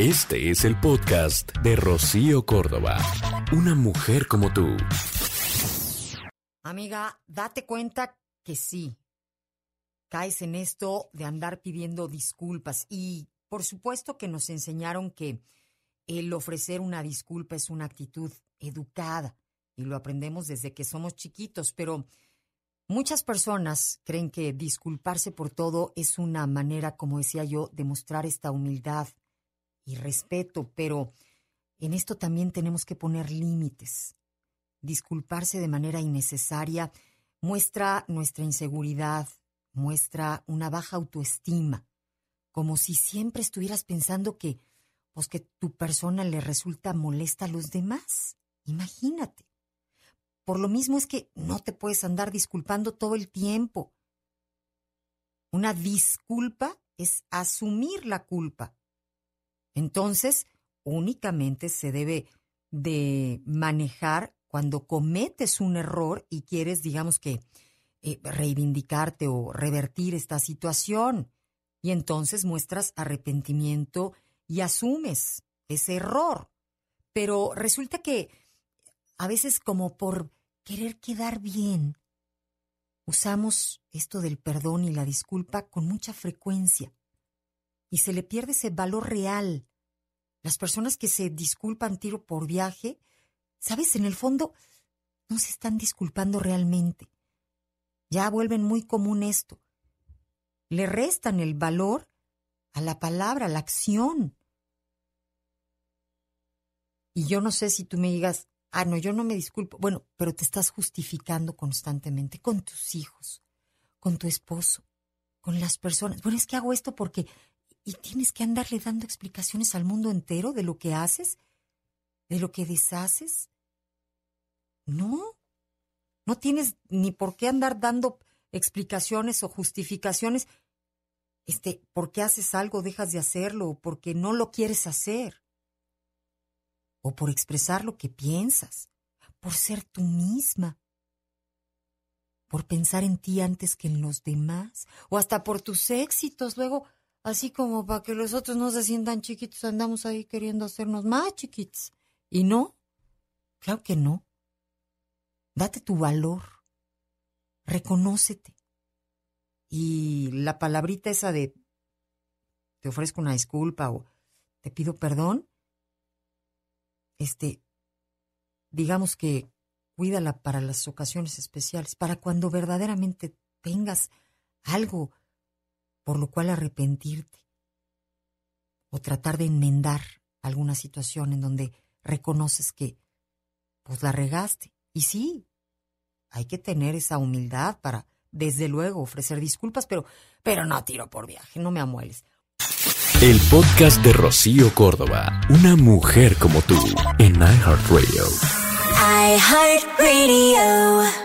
Este es el podcast de Rocío Córdoba. Una mujer como tú. Amiga, date cuenta que sí. Caes en esto de andar pidiendo disculpas. Y por supuesto que nos enseñaron que el ofrecer una disculpa es una actitud educada. Y lo aprendemos desde que somos chiquitos. Pero muchas personas creen que disculparse por todo es una manera, como decía yo, de mostrar esta humildad y respeto, pero en esto también tenemos que poner límites. Disculparse de manera innecesaria muestra nuestra inseguridad, muestra una baja autoestima, como si siempre estuvieras pensando que pues que tu persona le resulta molesta a los demás. Imagínate. Por lo mismo es que no te puedes andar disculpando todo el tiempo. Una disculpa es asumir la culpa. Entonces, únicamente se debe de manejar cuando cometes un error y quieres, digamos que, eh, reivindicarte o revertir esta situación. Y entonces muestras arrepentimiento y asumes ese error. Pero resulta que a veces como por querer quedar bien, usamos esto del perdón y la disculpa con mucha frecuencia y se le pierde ese valor real. Las personas que se disculpan tiro por viaje, sabes, en el fondo no se están disculpando realmente. Ya vuelven muy común esto. Le restan el valor a la palabra, a la acción. Y yo no sé si tú me digas, ah, no, yo no me disculpo. Bueno, pero te estás justificando constantemente con tus hijos, con tu esposo, con las personas. Bueno, es que hago esto porque y tienes que andarle dando explicaciones al mundo entero de lo que haces, de lo que deshaces. No, no tienes ni por qué andar dando explicaciones o justificaciones. Este, ¿por qué haces algo, dejas de hacerlo, o porque no lo quieres hacer? O por expresar lo que piensas, por ser tú misma, por pensar en ti antes que en los demás, o hasta por tus éxitos. Luego, así como para que los otros no se sientan chiquitos, andamos ahí queriendo hacernos más chiquitos. ¿Y no? Claro que no. Date tu valor. Reconócete. Y la palabrita esa de te ofrezco una disculpa o te pido perdón, este, digamos que cuídala para las ocasiones especiales, para cuando verdaderamente tengas algo por lo cual arrepentirte o tratar de enmendar alguna situación en donde reconoces que pues la regaste. Y sí, hay que tener esa humildad para desde luego ofrecer disculpas, pero pero no tiro por viaje, no me amueles. El podcast de Rocío Córdoba, una mujer como tú, en iHeartRadio. iHeartRadio.